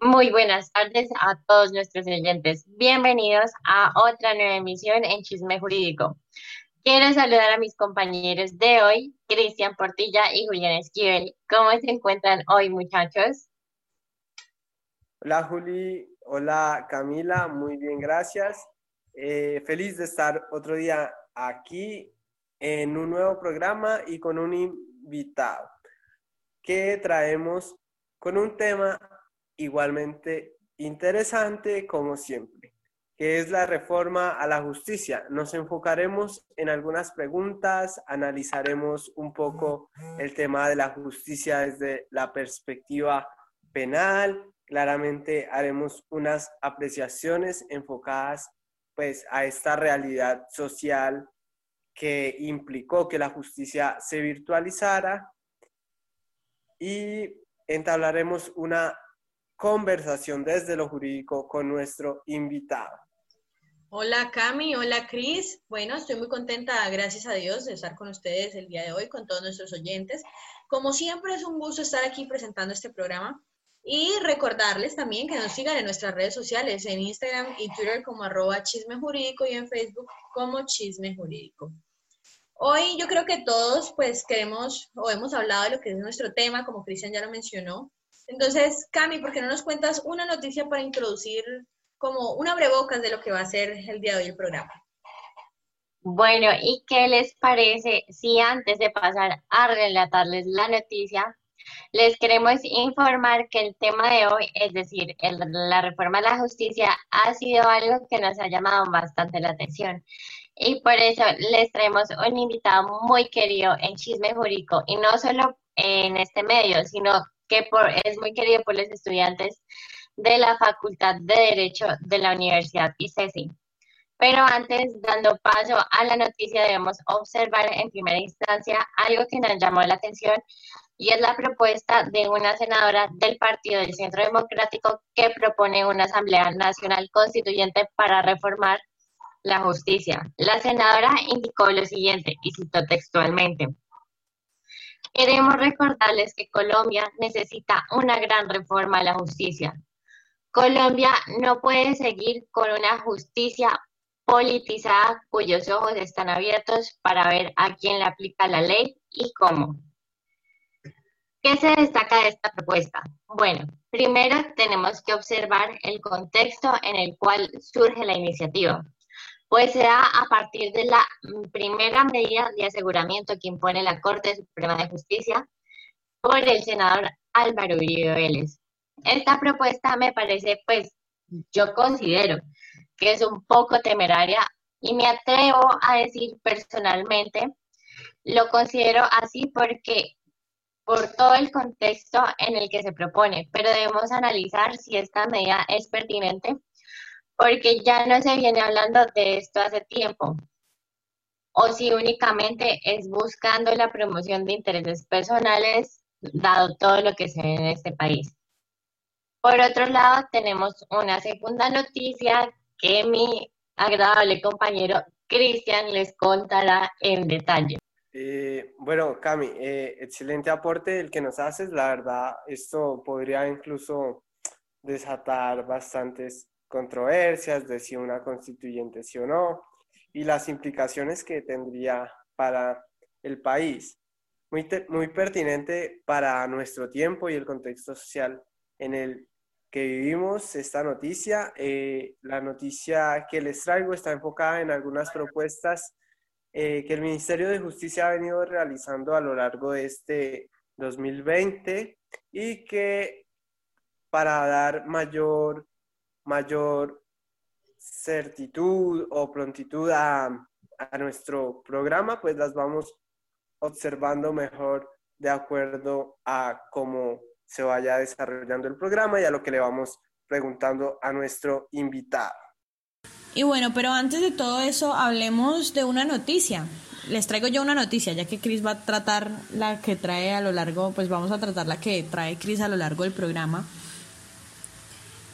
Muy buenas tardes a todos nuestros oyentes. Bienvenidos a otra nueva emisión en Chisme Jurídico. Quiero saludar a mis compañeros de hoy, Cristian Portilla y Julián Esquivel. ¿Cómo se encuentran hoy, muchachos? Hola, Juli. Hola, Camila. Muy bien, gracias. Eh, feliz de estar otro día aquí en un nuevo programa y con un invitado que traemos con un tema igualmente interesante como siempre, que es la reforma a la justicia. Nos enfocaremos en algunas preguntas, analizaremos un poco el tema de la justicia desde la perspectiva penal, claramente haremos unas apreciaciones enfocadas pues a esta realidad social que implicó que la justicia se virtualizara y entablaremos una conversación desde lo jurídico con nuestro invitado. Hola Cami, hola Cris. Bueno, estoy muy contenta, gracias a Dios, de estar con ustedes el día de hoy, con todos nuestros oyentes. Como siempre, es un gusto estar aquí presentando este programa y recordarles también que nos sigan en nuestras redes sociales, en Instagram y Twitter como arroba chisme jurídico y en Facebook como chisme jurídico. Hoy yo creo que todos pues queremos o hemos hablado de lo que es nuestro tema, como Cristian ya lo mencionó, entonces, Cami, ¿por qué no nos cuentas una noticia para introducir como una abrebocas de lo que va a ser el día de hoy el programa? Bueno, ¿y qué les parece si antes de pasar a relatarles la noticia, les queremos informar que el tema de hoy, es decir, la reforma a la justicia, ha sido algo que nos ha llamado bastante la atención. Y por eso les traemos un invitado muy querido en Chisme Jurídico, y no solo en este medio, sino que es muy querido por los estudiantes de la Facultad de Derecho de la Universidad ICESI. Pero antes, dando paso a la noticia, debemos observar en primera instancia algo que nos llamó la atención y es la propuesta de una senadora del Partido del Centro Democrático que propone una Asamblea Nacional Constituyente para reformar la justicia. La senadora indicó lo siguiente, y citó textualmente, Queremos recordarles que Colombia necesita una gran reforma a la justicia. Colombia no puede seguir con una justicia politizada cuyos ojos están abiertos para ver a quién le aplica la ley y cómo. ¿Qué se destaca de esta propuesta? Bueno, primero tenemos que observar el contexto en el cual surge la iniciativa pues se da a partir de la primera medida de aseguramiento que impone la Corte Suprema de Justicia por el senador Álvaro Uribe Vélez. Esta propuesta me parece, pues, yo considero que es un poco temeraria y me atrevo a decir personalmente, lo considero así porque por todo el contexto en el que se propone, pero debemos analizar si esta medida es pertinente porque ya no se viene hablando de esto hace tiempo, o si únicamente es buscando la promoción de intereses personales, dado todo lo que se ve en este país. Por otro lado, tenemos una segunda noticia que mi agradable compañero Cristian les contará en detalle. Eh, bueno, Cami, eh, excelente aporte el que nos haces. La verdad, esto podría incluso desatar bastantes controversias de si una constituyente sí o no y las implicaciones que tendría para el país. Muy, muy pertinente para nuestro tiempo y el contexto social en el que vivimos esta noticia. Eh, la noticia que les traigo está enfocada en algunas propuestas eh, que el Ministerio de Justicia ha venido realizando a lo largo de este 2020 y que para dar mayor mayor certitud o prontitud a, nuestro programa, pues las vamos observando mejor de acuerdo a cómo se vaya desarrollando el programa y a lo que le vamos preguntando a nuestro invitado. Y bueno, pero antes de todo eso, hablemos de una noticia. Les traigo yo una noticia, ya que Chris va a tratar la que trae a lo largo, pues vamos a tratar la que trae Chris a lo largo del programa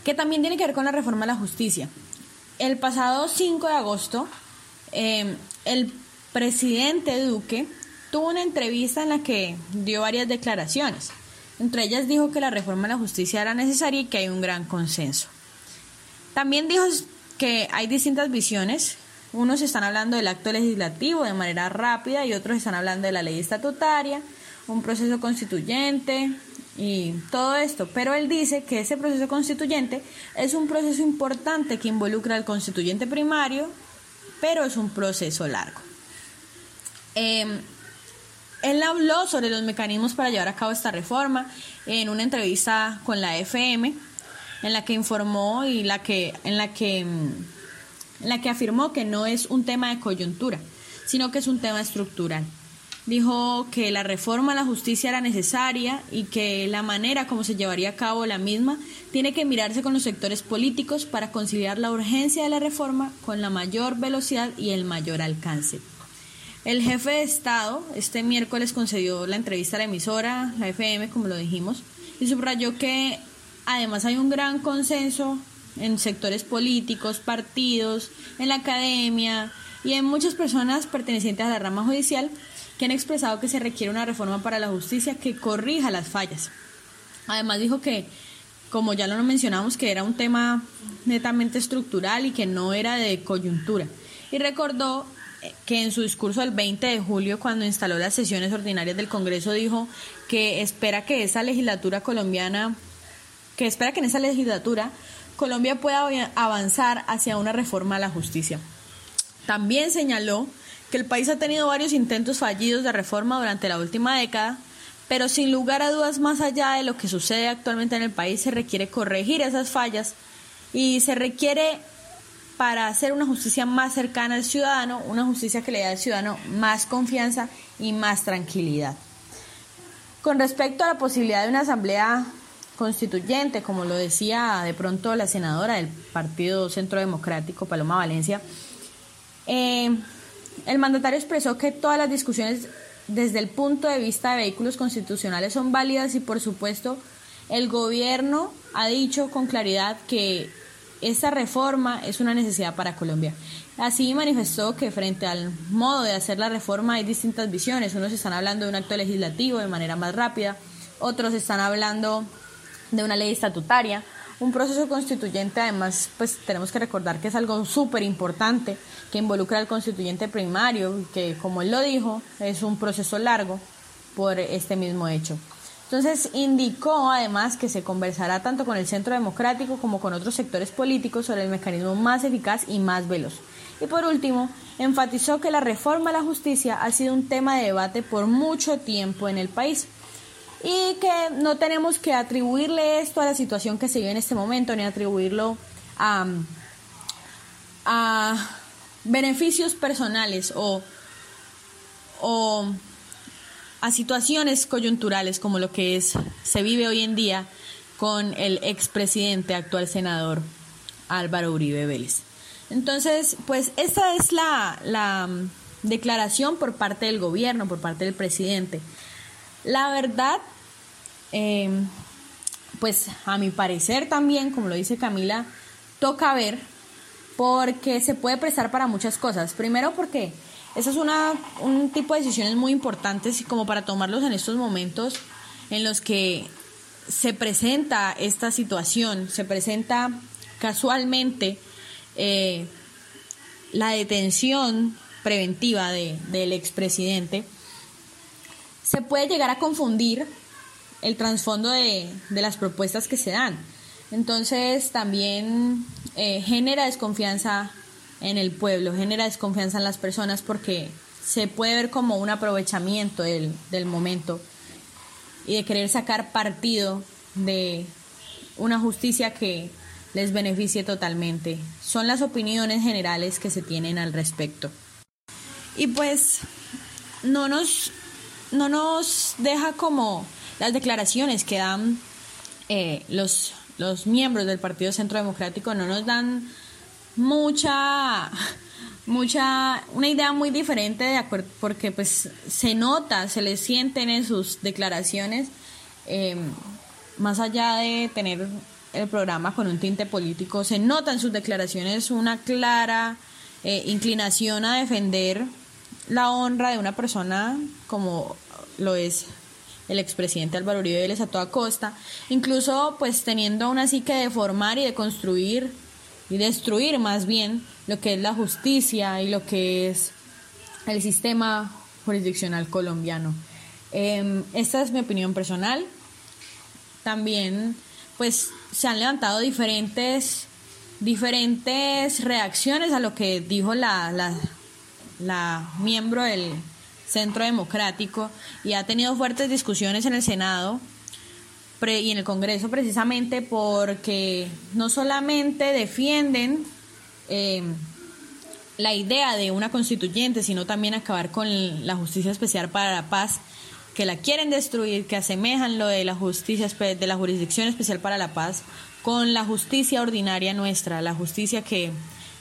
que también tiene que ver con la reforma de la justicia. El pasado 5 de agosto, em, el presidente Duque tuvo una entrevista en la que dio varias declaraciones. Entre ellas dijo que la reforma de la justicia era necesaria y que hay un gran consenso. También dijo que hay distintas visiones. Unos están hablando del acto legislativo de manera rápida y otros están hablando de la ley estatutaria, un proceso constituyente y todo esto. Pero él dice que ese proceso constituyente es un proceso importante que involucra al constituyente primario, pero es un proceso largo. Em, él habló sobre los mecanismos para llevar a cabo esta reforma en una entrevista con la FM, en la que informó y la que, en la que, en la que afirmó que no es un tema de coyuntura, sino que es un tema estructural. Dijo que la reforma a la justicia era necesaria y que la manera como se llevaría a cabo la misma tiene que mirarse con los sectores políticos para conciliar la urgencia de la reforma con la mayor velocidad y el mayor alcance. El jefe de Estado este miércoles concedió la entrevista a la emisora, la FM, como lo dijimos, y subrayó que además hay un gran consenso en sectores políticos, partidos, en la academia y en muchas personas pertenecientes a la rama judicial que han expresado que se requiere una reforma para la justicia que corrija las fallas. Además dijo que, como ya lo mencionamos, que era un tema netamente estructural y que no era de coyuntura. Y recordó que en su discurso del 20 de julio, cuando instaló las sesiones ordinarias del Congreso, dijo que espera que esa legislatura colombiana, que espera que en esa legislatura Colombia pueda avanzar hacia una reforma a la justicia. También señaló que el país ha tenido varios intentos fallidos de reforma durante la última década, pero sin lugar a dudas, más allá de lo que sucede actualmente en el país, se requiere corregir esas fallas y se requiere para hacer una justicia más cercana al ciudadano, una justicia que le dé al ciudadano más confianza y más tranquilidad. Con respecto a la posibilidad de una asamblea constituyente, como lo decía de pronto la senadora del Partido Centro Democrático, Paloma Valencia, eh, el mandatario expresó que todas las discusiones desde el punto de vista de vehículos constitucionales son válidas y por supuesto el gobierno ha dicho con claridad que esta reforma es una necesidad para Colombia. Así manifestó que frente al modo de hacer la reforma hay distintas visiones. Unos están hablando de un acto legislativo de manera más rápida, otros están hablando de una ley estatutaria. Un proceso constituyente, además, pues tenemos que recordar que es algo súper importante que involucra al constituyente primario, que como él lo dijo, es un proceso largo por este mismo hecho. Entonces indicó además que se conversará tanto con el Centro Democrático como con otros sectores políticos sobre el mecanismo más eficaz y más veloz. Y por último, enfatizó que la reforma a la justicia ha sido un tema de debate por mucho tiempo en el país y que no tenemos que atribuirle esto a la situación que se vive en este momento ni atribuirlo a, a beneficios personales o, o a situaciones coyunturales como lo que es se vive hoy en día con el expresidente actual senador Álvaro Uribe Vélez. Entonces, pues esta es la, la mm, declaración por parte del gobierno, por parte del presidente. La verdad, em, pues a mi parecer también, como lo dice Camila, toca ver porque se puede prestar para muchas cosas. Primero porque esa es una, un tipo de decisiones muy importantes y como para tomarlos en estos momentos en los que se presenta esta situación, se presenta casualmente eh, la detención preventiva de, del expresidente, se puede llegar a confundir el trasfondo de, de, las propuestas que se dan. Entonces también eh, genera desconfianza en el pueblo, genera desconfianza en las personas porque se puede ver como un aprovechamiento del, del momento y de querer sacar partido de una justicia que les beneficie totalmente. Son las opiniones generales que se tienen al respecto. Y pues no nos, no nos deja como las declaraciones que dan eh, los, los miembros del Partido Centro Democrático, no nos dan mucha mucha una idea muy diferente de acuerdo porque pues se nota se le sienten en sus declaraciones em, más allá de tener el programa con un tinte político se nota en sus declaraciones una clara eh, inclinación a defender la honra de una persona como lo es el expresidente Álvaro Uribe Vélez a toda costa, incluso pues teniendo aún así que deformar y deconstruir y destruir más bien lo que es la justicia y lo que es el sistema jurisdiccional colombiano. Em, esta es mi opinión personal. También pues se han levantado diferentes diferentes reacciones a lo que dijo la, la miembro del Centro Democrático y ha tenido fuertes discusiones en el Senado y en el Congreso precisamente porque no solamente defienden eh, la idea de una constituyente, sino también acabar con la justicia especial para la paz, que la quieren destruir, que asemejan lo de la justicia de la jurisdicción especial para la paz con la justicia ordinaria nuestra, la justicia que,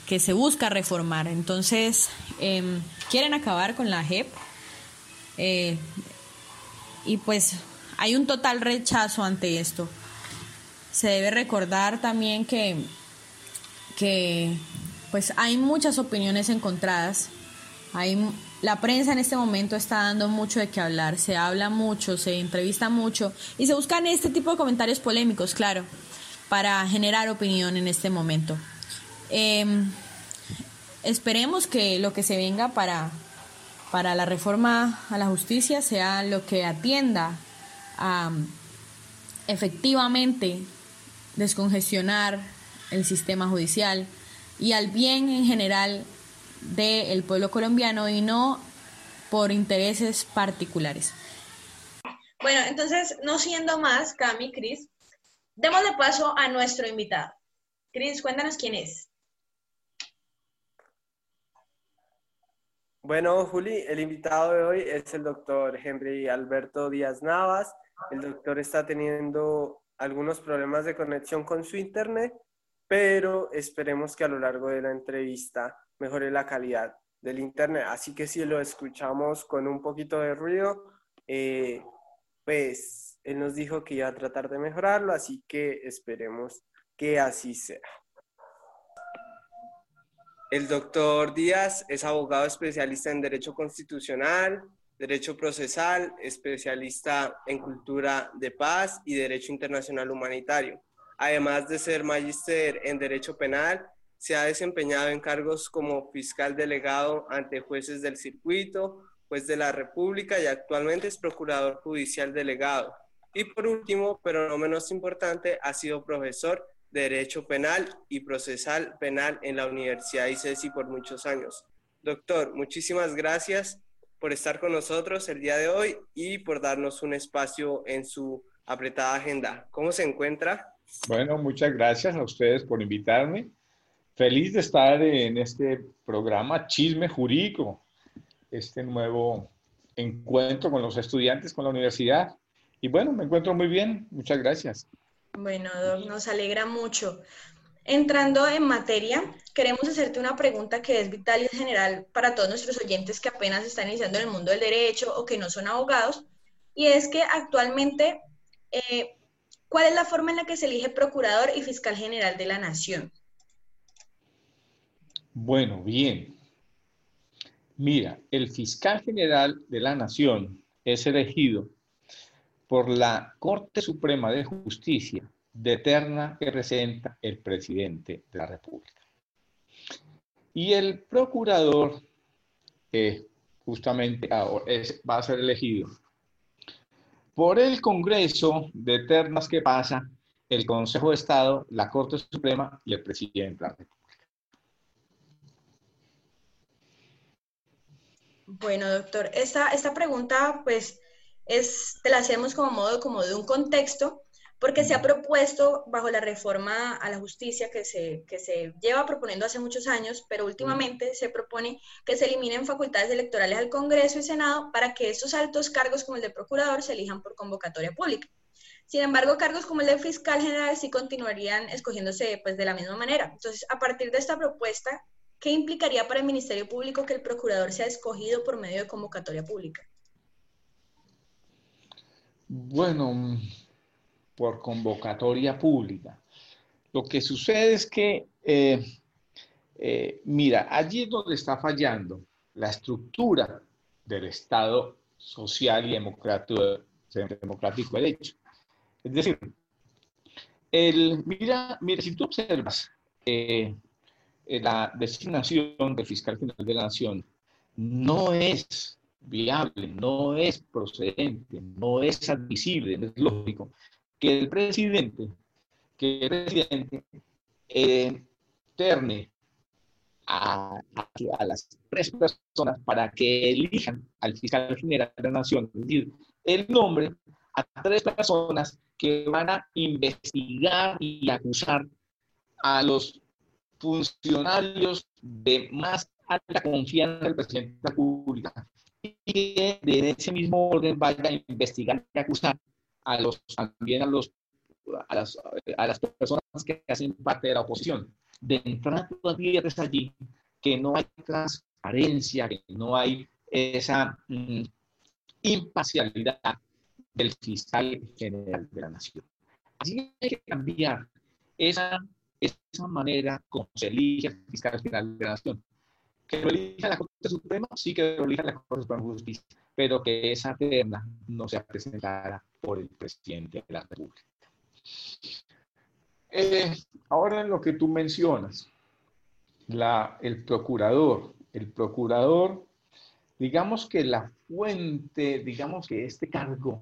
que se busca reformar. Entonces, em, quieren acabar con la JEP eh, y pues hay un total rechazo ante esto. Se debe recordar también que, que pues hay muchas opiniones encontradas. Hay, la prensa en este momento está dando mucho de qué hablar, se habla mucho, se entrevista mucho y se buscan este tipo de comentarios polémicos, claro, para generar opinión en este momento. Em, esperemos que lo que se venga para, para la reforma a la justicia sea lo que atienda a efectivamente descongestionar el sistema judicial y al bien en general del pueblo colombiano y no por intereses particulares. Bueno, entonces, no siendo más, Cami, Cris, démosle paso a nuestro invitado. Cris, cuéntanos quién es. Bueno, Juli, el invitado de hoy es el doctor Henry Alberto Díaz Navas. El doctor está teniendo algunos problemas de conexión con su internet, pero esperemos que a lo largo de la entrevista mejore la calidad del internet. Así que si lo escuchamos con un poquito de ruido, eh, pues él nos dijo que iba a tratar de mejorarlo, así que esperemos que así sea. El doctor Díaz es abogado especialista en Derecho Constitucional, Derecho Procesal, especialista en Cultura de Paz y Derecho Internacional Humanitario. Además de ser magíster en Derecho Penal, se ha desempeñado en cargos como fiscal delegado ante jueces del circuito, juez de la República y actualmente es procurador judicial delegado. Y por último, pero no menos importante, ha sido profesor Derecho Penal y Procesal Penal en la Universidad ICESI por muchos años. Doctor, muchísimas gracias por estar con nosotros el día de hoy y por darnos un espacio en su apretada agenda. ¿Cómo se encuentra? Bueno, muchas gracias a ustedes por invitarme. Feliz de estar en este programa Chisme Jurídico, este nuevo encuentro con los estudiantes con la universidad. Y bueno, me encuentro muy bien. Muchas gracias. Bueno, nos alegra mucho. Entrando en materia, queremos hacerte una pregunta que es vital y general para todos nuestros oyentes que apenas están iniciando en el mundo del derecho o que no son abogados, y es que actualmente, eh, ¿cuál es la forma en la que se elige procurador y fiscal general de la nación? Bueno, bien. Mira, el fiscal general de la nación es elegido por la Corte Suprema de Justicia de terna que presenta el presidente de la República. Y el procurador, justamente va a ser elegido por el Congreso de ternas que pasa el Consejo de Estado, la Corte Suprema y el presidente de la República. Bueno, doctor, esta, esta pregunta, pues, es, te la hacemos como modo como de un contexto, porque se ha propuesto bajo la reforma a la justicia que se, que se lleva proponiendo hace muchos años, pero últimamente se propone que se eliminen facultades electorales al Congreso y Senado para que estos altos cargos como el de procurador se elijan por convocatoria pública. Sin embargo, cargos como el de fiscal general sí continuarían escogiéndose pues, de la misma manera. Entonces, a partir de esta propuesta, ¿qué implicaría para el Ministerio Público que el procurador sea escogido por medio de convocatoria pública? Bueno, por convocatoria pública. Lo que sucede es que, eh, eh, mira, allí es donde está fallando la estructura del Estado social y democrático, democrático de hecho. Es decir, el, mira, mira, si tú observas eh, eh, la designación del fiscal general de la nación, no es viable, no es procedente, no es admisible, no es lógico que el presidente, que el presidente eh, terne a, las tres personas para que elijan al fiscal general de la nación, es decir, el nombre a tres personas que van a investigar y acusar a los funcionarios de más alta confianza del presidente de la República y que de ese mismo orden vaya a investigar y acusar a los, también a, los, a, las, a las personas que hacen parte de la oposición. De entrada tú adviertes allí que no hay transparencia, que no hay esa mm, imparcialidad del fiscal general de la nación. Así hay que cambiar esa, esa manera como se elige el fiscal general de la nación. Que lo elija la Corte Suprema, sí que lo elija la Corte Suprema Justicia, pero que esa terna no sea presentada por el presidente de la República. Eh, ahora en lo que tú mencionas, la, el procurador, el procurador, digamos que la fuente, digamos que este cargo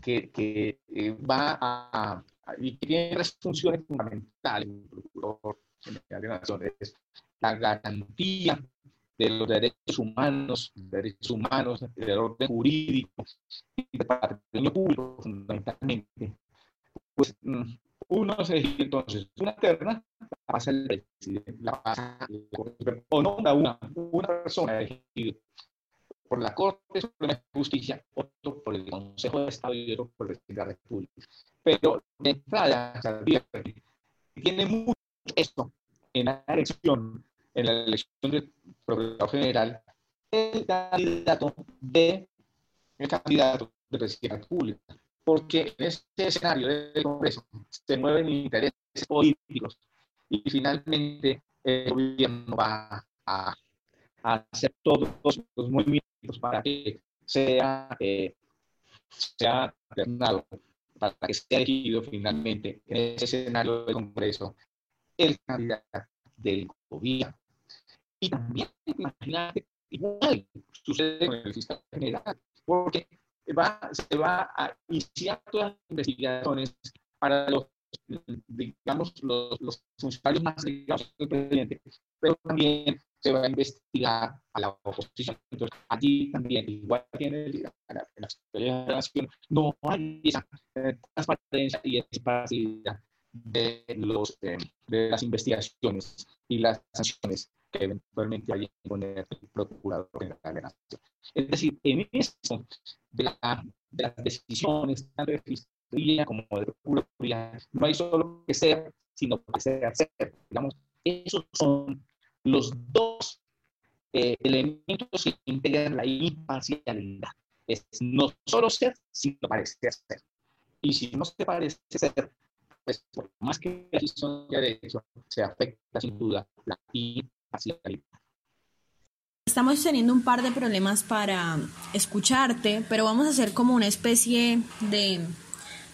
que, que eh, va a, y tiene tres funciones fundamentales, el procurador general de naciones, la garantía de los derechos humanos, derechos humanos, del orden jurídico y del patrimonio público, fundamentalmente. Pues mm, uno se elige entonces una terna, la pasa el presidente, la pasa o no una, una persona elegida por la Corte Suprema de Justicia, otro por el Consejo de Estado y otro por el Presidente de la República. Pero de entrada, tiene mucho esto en la elección, en la elección del Procurador General, el candidato de el candidato de Presidente de la República. Porque en este escenario del Congreso se mueven intereses políticos y finalmente el gobierno va a, hacer todos los movimientos para que sea, eh, sea para que sea elegido finalmente en ese escenario del Congreso el candidato del gobierno. Y también, imagínate, igual sucede con el fiscal general, porque va, se va a iniciar todas las investigaciones para los, digamos, los, los funcionarios más ligados del presidente, pero también se va a investigar a la oposición. Entonces, allí también, igual que en, el, la nación, no hay esa transparencia y esa de, los, de las investigaciones y las sanciones que eventualmente que poner el procurador general de la nación. Es decir, en eso de, la, de las decisiones, tanto de fiscalía como de procuraduría, no hay solo que ser, sino que ser hacer. Digamos, esos son los dos eh, elementos que integran la imparcialidad. Es no solo ser, sino parecer ser. Y si no se parece ser, pues por más que la decisión de hecho, se afecta sin duda la Estamos teniendo un par de problemas para escucharte, pero vamos a hacer como una especie de,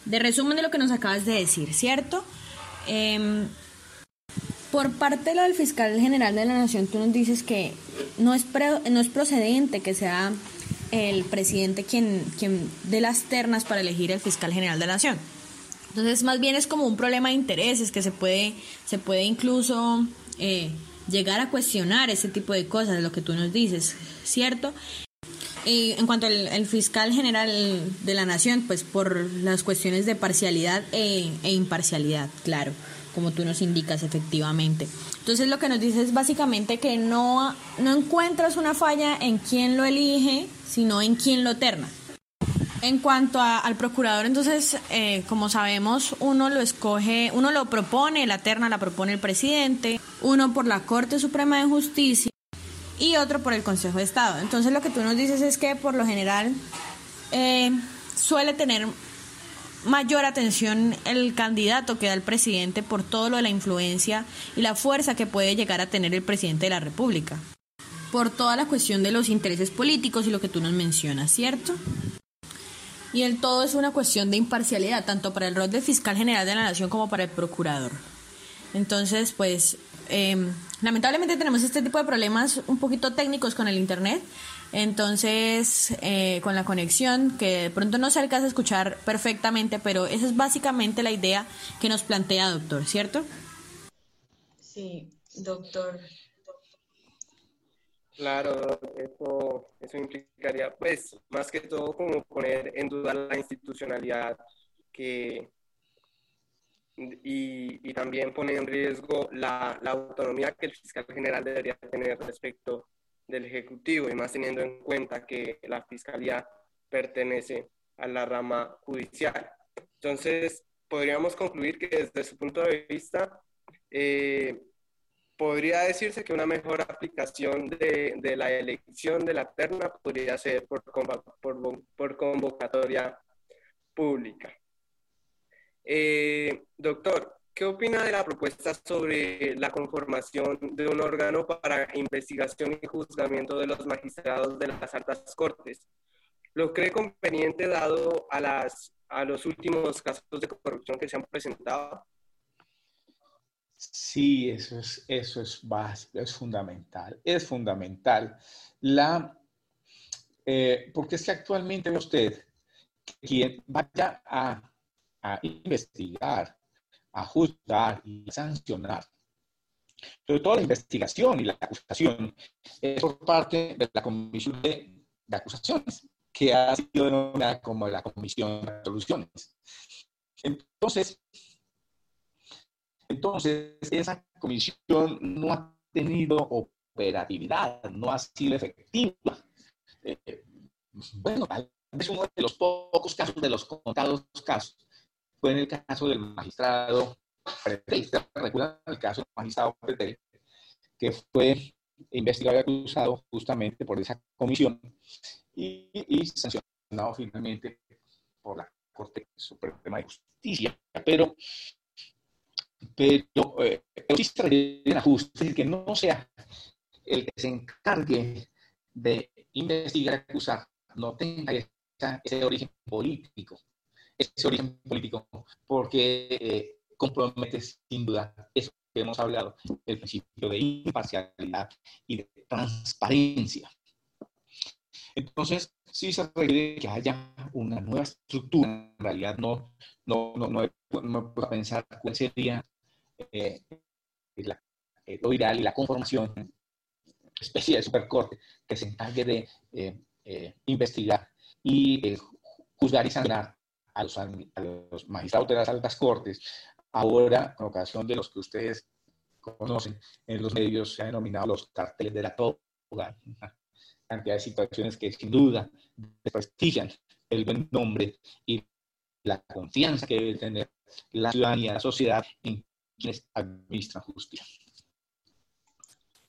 de resumen de lo que nos acabas de decir, ¿cierto? Eh, por parte lo del fiscal general de la Nación, tú nos dices que no es, no es procedente que sea el presidente quien, quien dé las ternas para elegir el fiscal general de la Nación. Entonces, más bien es como un problema de intereses que se puede, se puede incluso eh, llegar a cuestionar ese tipo de cosas, lo que tú nos dices, ¿cierto? Y en cuanto al fiscal general de la Nación, pues por las cuestiones de parcialidad e, e imparcialidad, claro como tú nos indicas efectivamente. Entonces lo que nos dice es básicamente que no, no encuentras una falla en quién lo elige, sino en quién lo terna. En cuanto al procurador, entonces, eh, como sabemos, uno lo escoge, uno lo propone, la terna la propone el presidente, uno por la Corte Suprema de Justicia y otro por el Consejo de Estado. Entonces lo que tú nos dices es que por lo general eh, suele tener mayor atención el candidato que da el presidente por todo lo de la influencia y la fuerza que puede llegar a tener el presidente de la República. Por toda la cuestión de los intereses políticos y lo que tú nos mencionas, ¿cierto? Y el todo es una cuestión de imparcialidad, tanto para el rol del fiscal general de la nación como para el procurador. Entonces, pues, em, lamentablemente tenemos este tipo de problemas un poquito técnicos con el Internet. Entonces, eh, con la conexión, que de pronto no se alcanza a escuchar perfectamente, pero esa es básicamente la idea que nos plantea, doctor, ¿cierto? Sí, doctor. Claro, eso, eso implicaría, pues, más que todo como poner en duda la institucionalidad que, y, y también poner en riesgo la, la autonomía que el fiscal general debería tener respecto del Ejecutivo y más teniendo en cuenta que la Fiscalía pertenece a la rama judicial. Entonces, podríamos concluir que desde su punto de vista, eh, podría decirse que una mejor aplicación de, de, la elección de la terna podría ser por, por, por convocatoria pública. Eh, doctor, ¿Qué opina de la propuesta sobre la conformación de un órgano para investigación y juzgamiento de los magistrados de las altas cortes? ¿Lo cree conveniente dado a, las, a los últimos casos de corrupción que se han presentado? Sí, eso es, eso es básico, es fundamental, es fundamental. La, eh, porque es que actualmente usted, quien vaya a, a investigar a juzgar y a sancionar. Sobre todo la investigación y la acusación es por parte de la Comisión de, Acusaciones, que ha sido denominada como la Comisión de Resoluciones. Entonces, entonces, esa comisión no ha tenido operatividad, no ha sido efectiva. Eh, bueno, es uno de los pocos casos, de los contados casos, fue en el caso del magistrado Pretel, recuerdan el caso del magistrado Pretel, que fue investigado y acusado justamente por esa comisión y, sancionado finalmente por la Corte Suprema de Justicia. Pero, pero eh, un ajuste que no sea el que se encargue de investigar acusar, no tenga ese origen político ese origen político, porque eh, compromete sin duda eso que hemos hablado, el principio de imparcialidad y de transparencia. Entonces, sí se requiere que haya una nueva estructura. En realidad, no, no, no, no, no puedo pensar cuál sería eh, la, eh, lo ideal y la conformación especie de supercorte que se encargue de eh, investigar y juzgar y sancionar a los, magistrados de las altas cortes, ahora, con ocasión de los que ustedes conocen en los medios, se han denominado los carteles de la toga, cantidad de situaciones que sin duda desprestigian el buen nombre y la confianza que debe tener la ciudadanía, la sociedad en quienes administran justicia.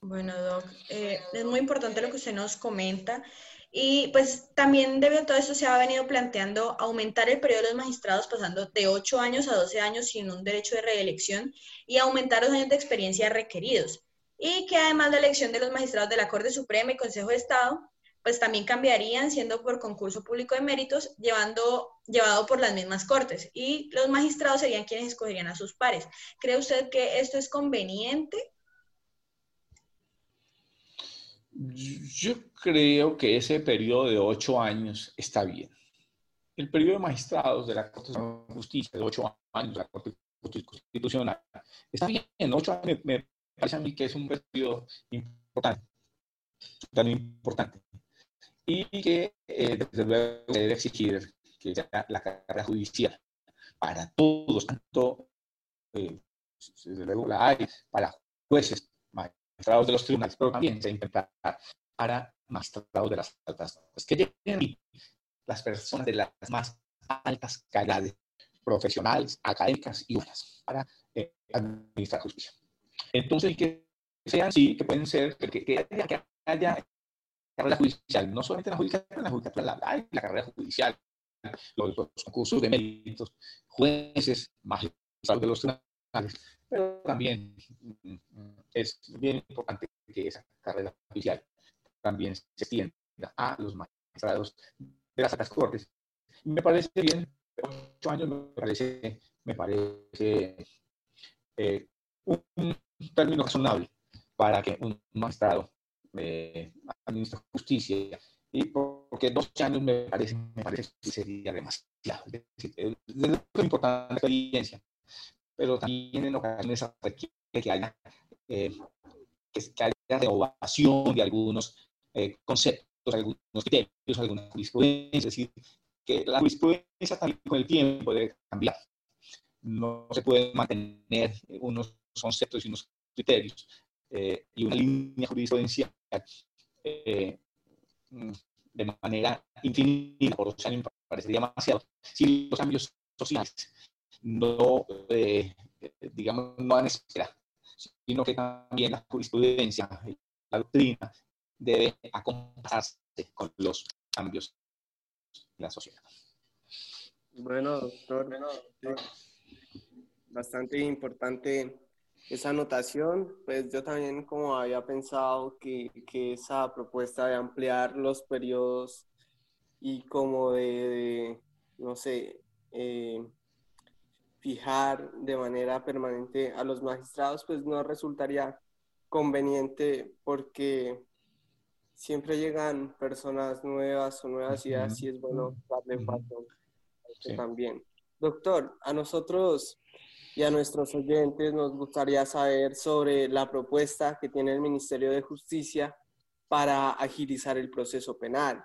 Bueno, Doc, eh, es muy importante lo que usted nos comenta y pues también debido a todo esto se ha venido planteando aumentar el periodo de los magistrados pasando de 8 años a 12 años sin un derecho de reelección y aumentar los años de experiencia requeridos. Y que además la elección de los magistrados de la Corte Suprema y Consejo de Estado pues también cambiarían siendo por concurso público de méritos, llevando, llevado por las mismas cortes. Y los magistrados serían quienes escogerían a sus pares. ¿Cree usted que esto es conveniente Yo creo que ese periodo de ocho años está bien. El periodo de magistrados de la Corte de Justicia, de ocho años de la Corte Constitucional, está bien. Ocho años me, parece a mí que es un periodo importante, tan importante. Y que eh, desde luego se debe exigir que la carrera judicial para todos, tanto eh, desde luego la hay para jueces, magistrados de los tribunales, pero también se implementar para magistrados de las altas Es que lleguen las personas de las más altas calidades profesionales, académicas y humanas para eh, administrar justicia. Entonces, que sean sí, que pueden ser, que, que haya, que haya carrera judicial, no solamente la judicial, la judicatura, la, la carrera judicial, los, los, concursos de méritos, jueces, magistrados de los tribunales, pero también mm, es bien importante que esa carrera judicial también se extienda a los magistrados de las altas cortes. Me parece bien, ocho años me parece, me parece eh, un, término razonable para que un magistrado eh, justicia. Y porque dos años me parece, me parece que sería demasiado. Es, es importante experiencia, pero también en ocasiones requiere que haya, eh, que, haya renovación de algunos eh, conceptos, algunos criterios, alguna jurisprudencia. Es decir, que la jurisprudencia también con el tiempo debe cambiar. No se pueden mantener unos conceptos y unos criterios eh, y una línea jurisprudencial eh, de manera infinita por dos parecería demasiado. Si los cambios sociales no, eh, digamos, no van a esperar, sino que también la jurisprudencia, la doctrina, debe acompañarse con los cambios la sociedad. Bueno, doctor, bastante importante esa anotación. Pues yo también como había pensado que, que esa propuesta de ampliar los periodos y como de, no sé, eh, fijar de manera permanente a los magistrados, pues no resultaría conveniente porque siempre llegan personas nuevas o nuevas ideas y es bueno darle paso también. Doctor, a nosotros y a nuestros oyentes nos gustaría saber sobre la propuesta que tiene el Ministerio de Justicia para agilizar el proceso penal.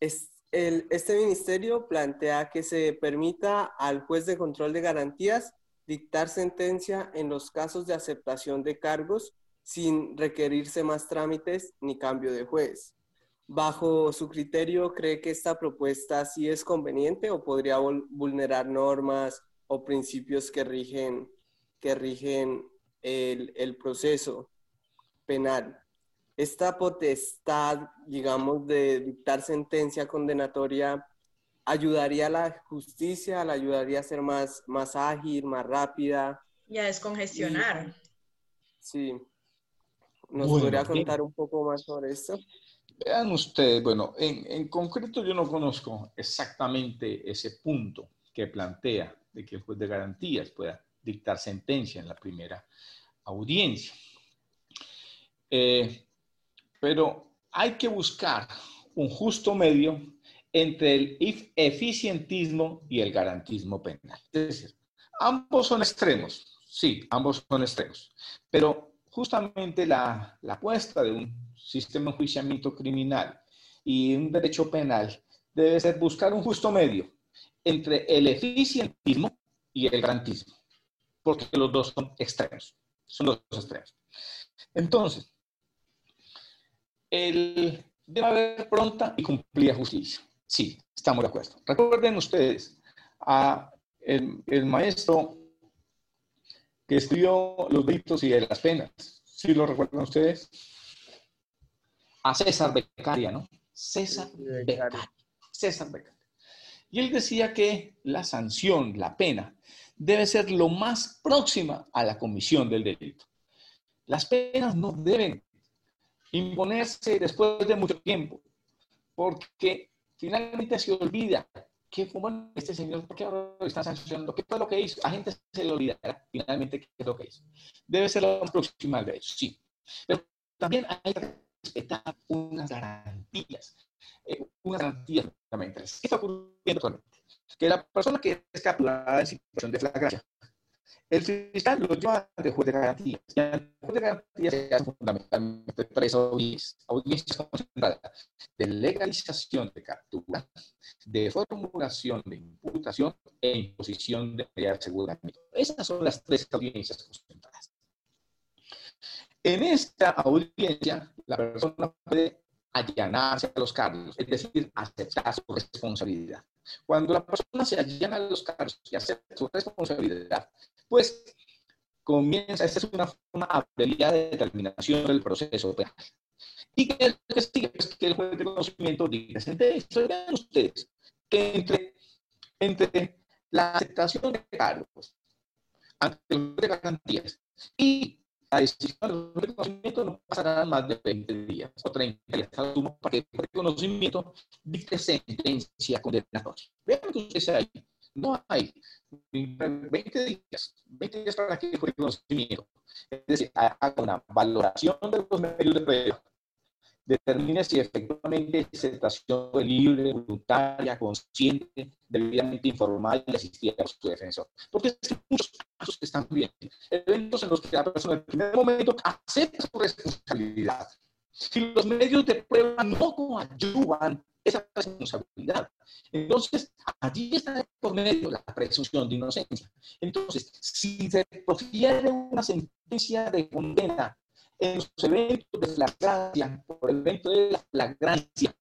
este ministerio plantea que se permita al juez de control de garantías dictar sentencia en los casos de aceptación de cargos sin requerirse más trámites ni cambio de juez. Bajo su criterio, ¿cree que esta propuesta sí es conveniente o podría vulnerar normas o principios que rigen, que rigen el, el proceso penal? Esta potestad, digamos, de dictar sentencia condenatoria ayudaría a la justicia, la ayudaría a ser más, más ágil, más rápida. Y a descongestionar. sí. ¿Nos podría contar un poco más sobre esto? Vean ustedes, bueno, en, en, concreto yo no conozco exactamente ese punto que plantea de que el juez de garantías pueda dictar sentencia en la primera audiencia. Eh, pero hay que buscar un justo medio entre el eficientismo y el garantismo penal. Es decir, ambos son extremos, sí, ambos son extremos, pero justamente la, la apuesta de un sistema de enjuiciamiento criminal y un derecho penal debe ser buscar un justo medio entre el eficientismo y el garantismo, porque los dos son extremos, son los dos extremos. Entonces, el, debe haber pronta y cumplida justicia. Sí, estamos de acuerdo. Recuerden ustedes a el, el maestro que estudió los delitos y de las penas. ¿Sí lo recuerdan ustedes? A César Beccaria, ¿no? César Beccaria. César Beccaria. Y él decía que la sanción, la pena, debe ser lo más próxima a la comisión del delito. Las penas no deben imponerse después de mucho tiempo, porque finalmente se olvida ¿qué fue este señor? ¿Por qué ahora lo están sancionando? ¿Qué fue lo que hizo? A gente se le olvidará finalmente qué es lo que hizo. Debe ser lo más proximal de eso, sí. Pero también hay que respetar unas garantías. Eh, unas garantías fundamentales. ¿Qué está ocurriendo actualmente? Que la persona que es capturada en situación de flagrancia el fiscal lo lleva ante juez de garantías. Y el juez de garantías se hace fundamentalmente tres audiencias, audiencias concentradas de legalización de captura, de formulación de imputación e imposición de medida de aseguramiento. Esas son las tres audiencias concentradas. En esta audiencia, la persona puede allanarse a los cargos, es decir, aceptar su responsabilidad. Cuando la persona se allana a los cargos y acepta su responsabilidad, pues comienza, esta es una forma de determinación del proceso penal. Y que el que sigue es que el juez de conocimiento diga. Vean ustedes que entre, entre la aceptación de cargos ante el juez de garantías y la decisión de reconocimiento no pasará más de 20 días o 30 días para que el reconocimiento dicte sentencia condenatoria. Vean que ustedes ahí. No hay 20 días, 20 días para que el reconocimiento. Es decir, haga una valoración de los medios de prueba, determine si efectivamente esa aceptación libre, voluntaria, consciente, debidamente informada y asistida por su defensor. Porque es que muchos casos están bien. Eventos en los que la persona en el primer momento acepta su responsabilidad. Si los medios de prueba no coadyuvan esa responsabilidad, entonces allí está por medio la presunción de inocencia. Entonces, si se profiere una sentencia de condena en los eventos de flagrancia, por el evento de la flagrancia.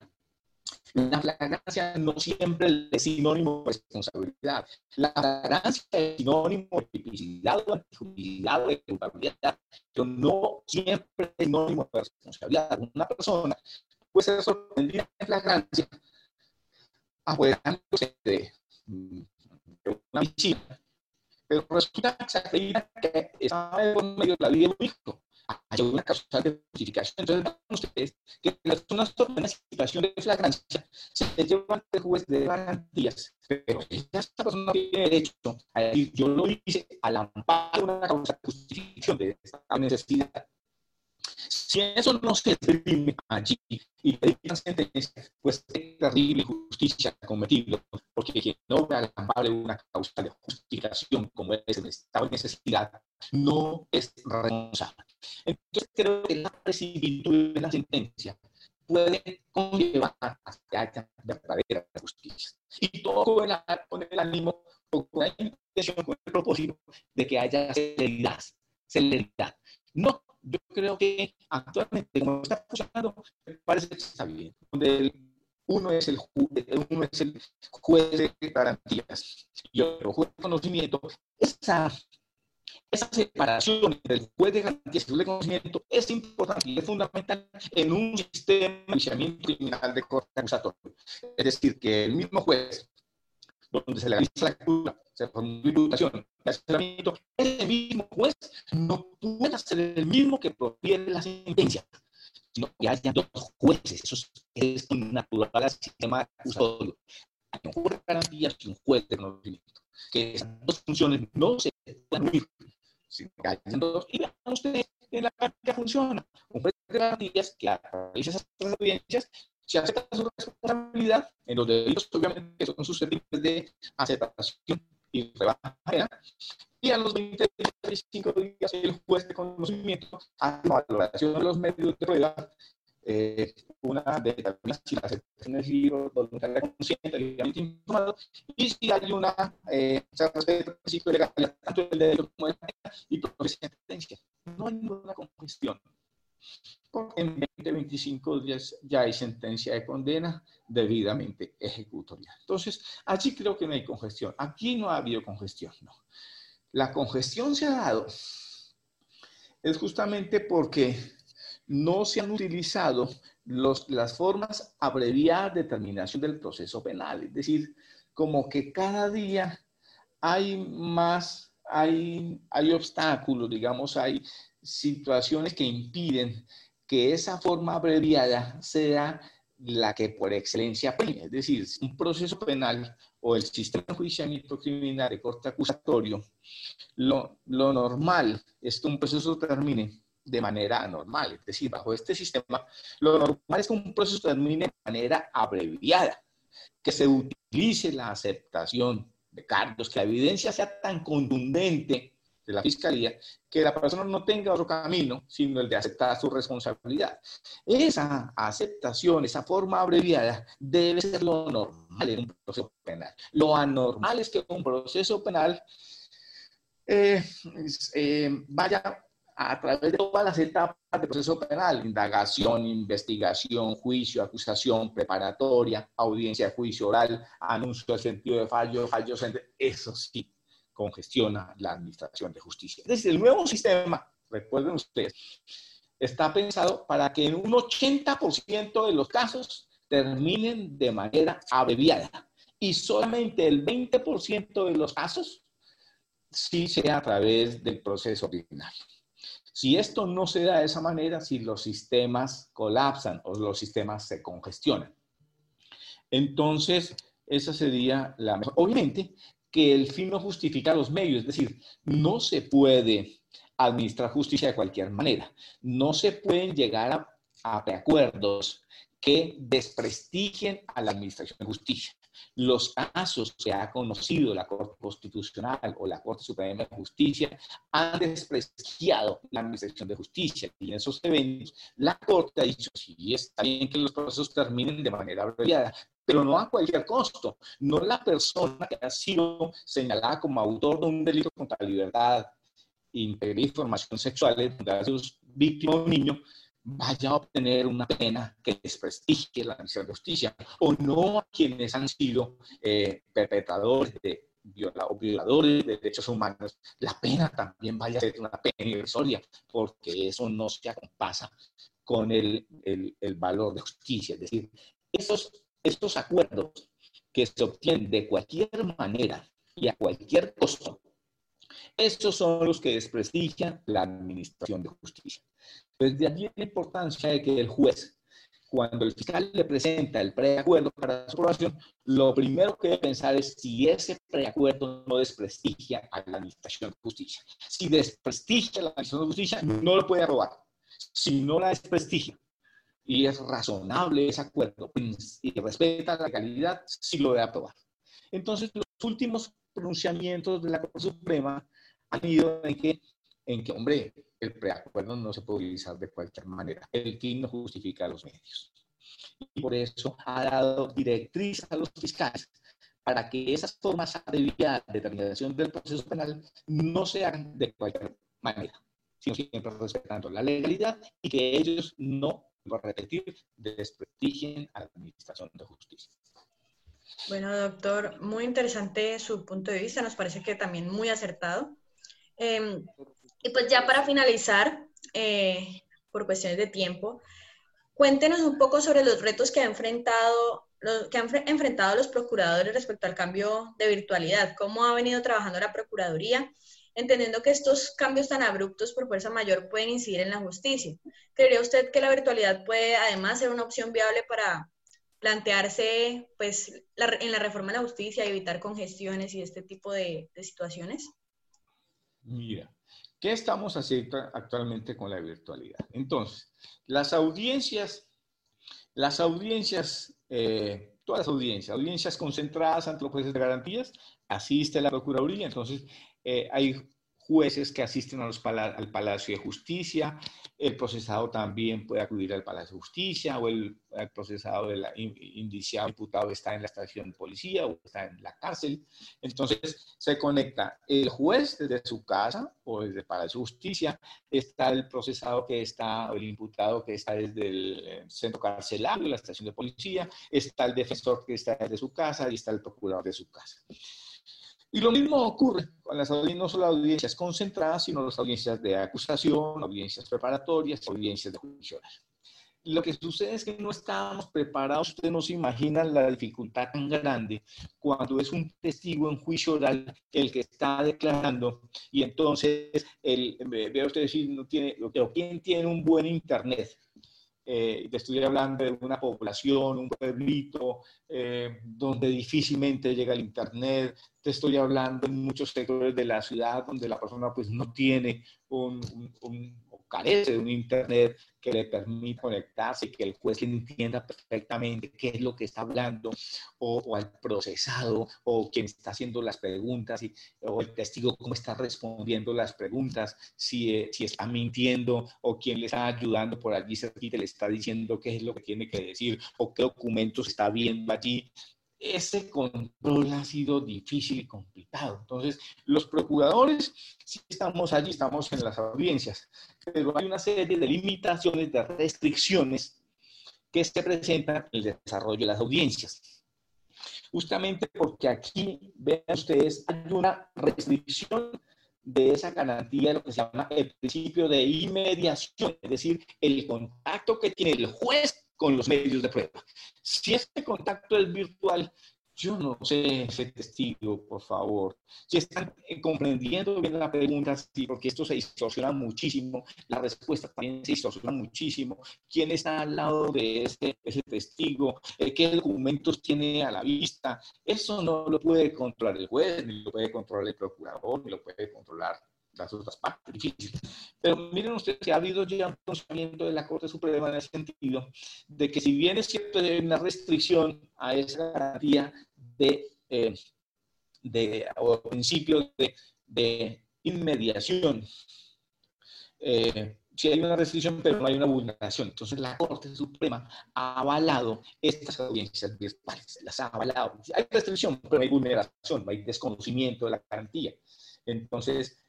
La flagrancia no siempre es sinónimo de responsabilidad. La flagrancia es sinónimo de tipicidad o antijubilidad o de culpabilidad, pero no siempre es sinónimo de responsabilidad. Una persona puede ser sorprendida en flagrancia apoderándose de, de una visita, pero resulta que estaba por medio de la vida de un hijo hay una causal de justificación. Entonces, vean ustedes que las personas una situación de flagrancia se llevan al juez de garantías, pero esta persona tiene derecho a decir, yo lo hice al amparo de una causa de justificación de esta necesidad. Si eso no se exprime allí y le sentencia, pues es terrible injusticia cometido, porque quien no ve al amparo de una causa de justificación como es el estado de necesidad, no es responsable. Entonces creo que la precipitud de la sentencia puede conllevar hasta haya verdadera justicia. Y todo con el, con el ánimo, con la intención, con el propósito de que haya celeridad. celeridad. No, yo creo que actualmente, como está funcionando, me parece que está bien. Donde uno es el, uno es el juez de garantías y otro juez de conocimiento, esa esa separación del juez de garantía y de conocimiento es importante y es fundamental en un sistema de enjuiciamiento criminal de corte acusatorio. Es decir, que el mismo juez, donde se le realiza la captura, se formula la imputación, ese mismo juez no puede ser el mismo que proviene la sentencia, sino que haya dos jueces. Eso es natural al sistema acusatorio. Hay de garantías y un juez de conocimiento. Que esas dos funciones no se pueden unir y vean ustedes en la práctica funciona. Un juez de garantías que realiza esas audiencias se acepta su responsabilidad en los delitos, obviamente, que son susceptibles de aceptación y rebaja y a los 20 25 días el juez de conocimiento hace una valoración de los medios de prueba eh, una determinación si la aceptación es libre, voluntaria, consciente, informado, y si hay una, eh, el principio de legalidad, tanto el derecho como de la y sentencia. No hay ninguna congestión. Porque en 20, 25 días ya hay sentencia de condena debidamente ejecutorial. Entonces, allí creo que no hay congestión. Aquí no ha habido congestión, no. La congestión se ha dado es justamente porque no se han utilizado las formas abreviadas de terminación del proceso penal. Es decir, como que cada día hay más, hay, hay obstáculos, digamos, hay situaciones que impiden que esa forma abreviada sea la que por excelencia premia. Es decir, un proceso penal o el sistema de enjuiciamiento criminal de corte acusatorio, lo, lo normal es que un proceso termine de manera normal. Es decir, bajo este sistema, lo normal es que un proceso termine de manera abreviada, que se utilice la aceptación de cargos, que la evidencia sea tan contundente de la fiscalía que la persona no tenga otro camino sino el de aceptar su responsabilidad. Esa aceptación, esa forma abreviada, debe ser lo normal en un proceso penal. Lo anormal es que un proceso penal eh, eh, vaya a través de todas las etapas del proceso penal, indagación, investigación, juicio, acusación, preparatoria, audiencia juicio oral, anuncio del sentido de fallo, fallo, eso sí congestiona la administración de justicia. Desde el nuevo sistema, recuerden ustedes, está pensado para que en un 80% de los casos terminen de manera abreviada y solamente el 20% de los casos sí sea a través del proceso ordinario. Si esto no se da de esa manera, si los sistemas colapsan o los sistemas se congestionan. Entonces, esa sería la mejor. Obviamente que el fin no justifica los medios, es decir, no se puede administrar justicia de cualquier manera. No se pueden llegar a, a preacuerdos que desprestigien a la administración de justicia. Los casos que ha conocido la Corte Constitucional o la Corte Suprema de Justicia han desprestigiado la administración de justicia. Y en esos eventos, la Corte ha dicho, sí, está bien que los procesos terminen de manera abreviada, pero no a cualquier costo. No la persona que ha sido señalada como autor de un delito contra la libertad, integridad y formación sexual, donde ha sido víctima de un niño, vaya a obtener una pena que desprestigie la misión de justicia, o no a quienes han sido eh, perpetradores de o violadores de derechos humanos, la pena también vaya a ser una pena irrisoria, porque eso no se acompasa con el, el, el valor de justicia. Es decir, esos estos acuerdos que se obtienen de cualquier manera y a cualquier costo, estos son los que desprestigian la administración de justicia. Pues de allí la importancia de que el juez, cuando el fiscal le presenta el preacuerdo para su aprobación, lo primero que debe pensar es si ese preacuerdo no desprestigia a la administración de justicia. Si desprestigia a la administración de justicia, no lo puede aprobar. Si no la desprestigia, y es razonable ese acuerdo y respeta la legalidad, sí lo debe aprobar. Entonces, los últimos pronunciamientos de la Corte Suprema han ido en que, en que, hombre, el preacuerdo no se puede utilizar de cualquier manera. El fin no justifica los medios. Y por eso ha dado directriz a los fiscales para que esas formas de determinación del proceso penal no se hagan de cualquier manera, sino siempre respetando la legalidad y que ellos no a repetir, desprestigien a la Administración de Justicia. Bueno, doctor, muy interesante su punto de vista, nos parece que también muy acertado. Em, y pues ya para finalizar, eh, por cuestiones de tiempo, cuéntenos un poco sobre los retos que, ha enfrentado, que han enfrentado los procuradores respecto al cambio de virtualidad, cómo ha venido trabajando la Procuraduría entendiendo que estos cambios tan abruptos por fuerza mayor pueden incidir en la justicia. ¿Creería usted que la virtualidad puede además ser una opción viable para plantearse pues, en la reforma de la justicia y evitar congestiones y este tipo de, situaciones? Mira, ¿qué estamos haciendo actualmente con la virtualidad? Entonces, las audiencias, las audiencias, eh, todas las audiencias, audiencias concentradas ante los jueces de garantías, asiste la Procuraduría, entonces eh, hay jueces que asisten a los al Palacio de Justicia, el procesado también puede acudir al Palacio de Justicia o el, procesado de la, indiciado, imputado está en la estación de policía o está en la cárcel. Entonces se conecta el juez desde su casa o desde el Palacio de Justicia, está el procesado que está, o el imputado que está desde el eh, centro carcelario, la estación de policía, está el defensor que está desde su casa y está el procurador de su casa. Y lo mismo ocurre con las audiencias, no solo audiencias concentradas, sino las audiencias de acusación, audiencias preparatorias, audiencias de juicio. Lo que sucede es que no estábamos preparados, ustedes no se imaginan la dificultad tan grande cuando es un testigo en juicio oral el que está declarando y entonces, el, vea usted decir, no tiene, ¿quién tiene un buen internet? Eh, te estoy hablando de una población, un pueblito, eh, donde difícilmente llega el Internet, te estoy hablando en muchos sectores de la ciudad donde la persona pues no tiene un, un carece de un Internet que le permita conectarse, que el juez entienda perfectamente qué es lo que está hablando, o, al procesado, o quien está haciendo las preguntas, y, o el testigo cómo está respondiendo las preguntas, si, eh, si está mintiendo, o quién le está ayudando por allí cerquita, le está diciendo qué es lo que tiene que decir, o qué documentos está viendo allí ese control ha sido difícil y complicado. Entonces, los procuradores, sí estamos allí, estamos en las audiencias, pero hay una serie de limitaciones, de restricciones que se presentan en el desarrollo de las audiencias. Justamente porque aquí, vean ustedes, hay una restricción de esa garantía lo que se llama el principio de inmediación, es decir, el contacto que tiene el juez con los medios de prueba. Si este contacto es virtual, Yo no sé ese testigo, por favor. Si están eh, comprendiendo bien la pregunta, sí, porque esto se distorsiona muchísimo, la respuesta también se distorsiona muchísimo. ¿Quién está al lado de ese, ese testigo? Eh, ¿Qué documentos tiene a la vista? Eso no lo puede controlar el juez, ni lo puede controlar el procurador, ni lo puede controlar las otras partes difíciles. Pero miren ustedes que ha habido ya un pronunciamiento de la Corte Suprema en el sentido de que si bien es cierto hay una restricción a esa garantía de, eh, de o principio de, de inmediación, eh, si hay una restricción, pero no hay una vulneración. Entonces la Corte Suprema ha avalado estas audiencias virtuales, las ha avalado. Hay restricción, pero no hay vulneración, no hay desconocimiento de la garantía. Entonces,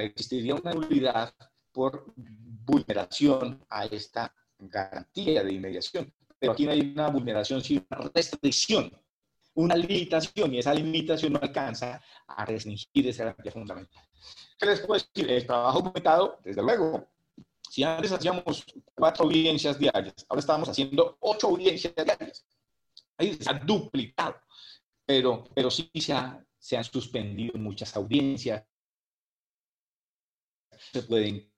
existiría una nulidad por vulneración a esta garantía de inmediación. Pero aquí no hay una vulneración, sino una restricción, una limitación, y esa limitación no alcanza a restringir esa garantía fundamental. ¿Qué les puedo decir? El trabajo aumentado, desde luego. Si antes hacíamos cuatro audiencias diarias, ahora estamos haciendo ocho audiencias diarias. Ahí se ha duplicado, pero, pero sí se, ha, se han suspendido muchas audiencias, se pueden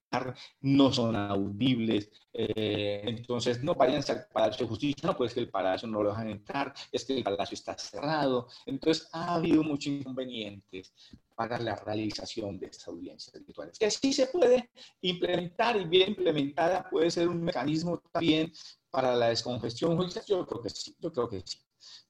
no son audibles, eh, entonces no vayan al Palacio de Justicia, no, pues que el Palacio no lo dejan entrar, es que el Palacio está cerrado, entonces ha habido muchos inconvenientes para la realización de estas audiencias virtuales. Que sí se puede implementar y bien implementada puede ser un mecanismo también para la descongestión judicial, yo creo que sí, yo creo que sí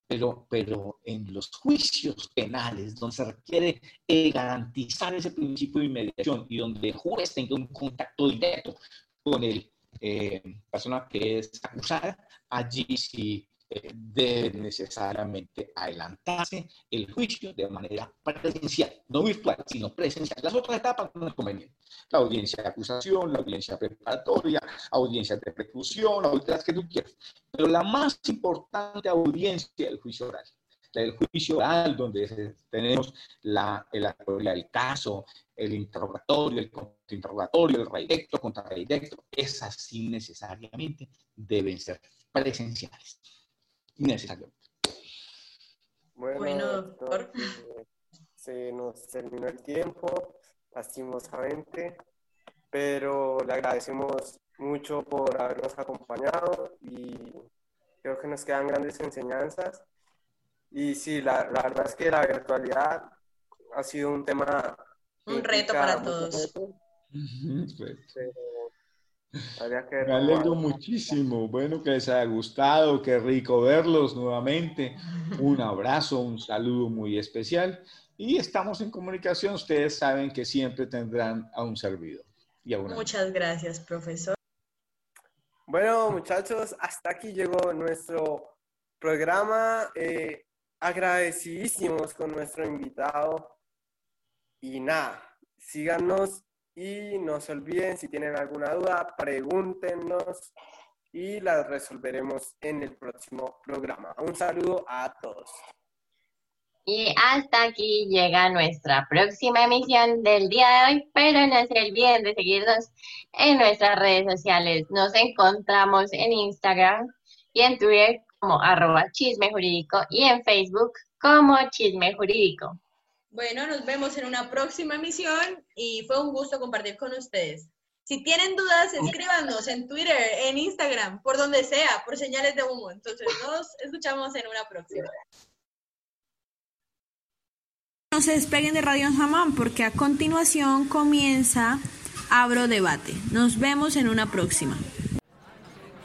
pero, pero en los juicios penales, donde se requiere eh, garantizar ese principio de inmediación y donde el juez tenga un contacto directo con el eh, persona que es acusada, allí sí eh, debe necesariamente adelantarse el juicio de manera presencial, no virtual, sino presencial. Las otras etapas no es conveniente. La audiencia de acusación, la audiencia preparatoria, audiencia de preclusión, audiencias que tú quieras. Pero la más importante audiencia es el juicio oral. El juicio oral, donde tenemos la, teoría del caso, el interrogatorio, el contrainterrogatorio, el redirecto, contrarredirecto, esas sí necesariamente deben ser presenciales innecesario. Bueno, doctor. Eh, se nos terminó el tiempo, lastimosamente, pero le agradecemos mucho por habernos acompañado y creo que nos quedan grandes enseñanzas. Y sí, la, verdad es que la virtualidad ha sido un tema... Un reto para todos. Me alegro muchísimo. Bueno, que les haya gustado. Qué rico verlos nuevamente. Un abrazo, un saludo muy especial. Y estamos en comunicación. Ustedes saben que siempre tendrán a un servidor. Y Muchas gracias, profesor. Bueno, muchachos, hasta aquí llegó nuestro programa. Eh, agradecidísimos con nuestro invitado. Y nada, síganos y no se olviden, si tienen alguna duda, pregúntenos y las resolveremos en el próximo programa. Un saludo a todos. Y hasta aquí llega nuestra próxima emisión del día de hoy, pero no se olviden de seguirnos en nuestras redes sociales. Nos encontramos en Instagram y en Twitter como arroba chisme jurídico y en Facebook como chisme jurídico. Bueno, nos vemos en una próxima emisión y fue un gusto compartir con ustedes. Si tienen dudas, escríbanos en Twitter, en Instagram, por donde sea, por señales de humo. Entonces, nos escuchamos en una próxima. No se despeguen de Radio Jamán porque a continuación comienza Abro Debate. Nos vemos en una próxima.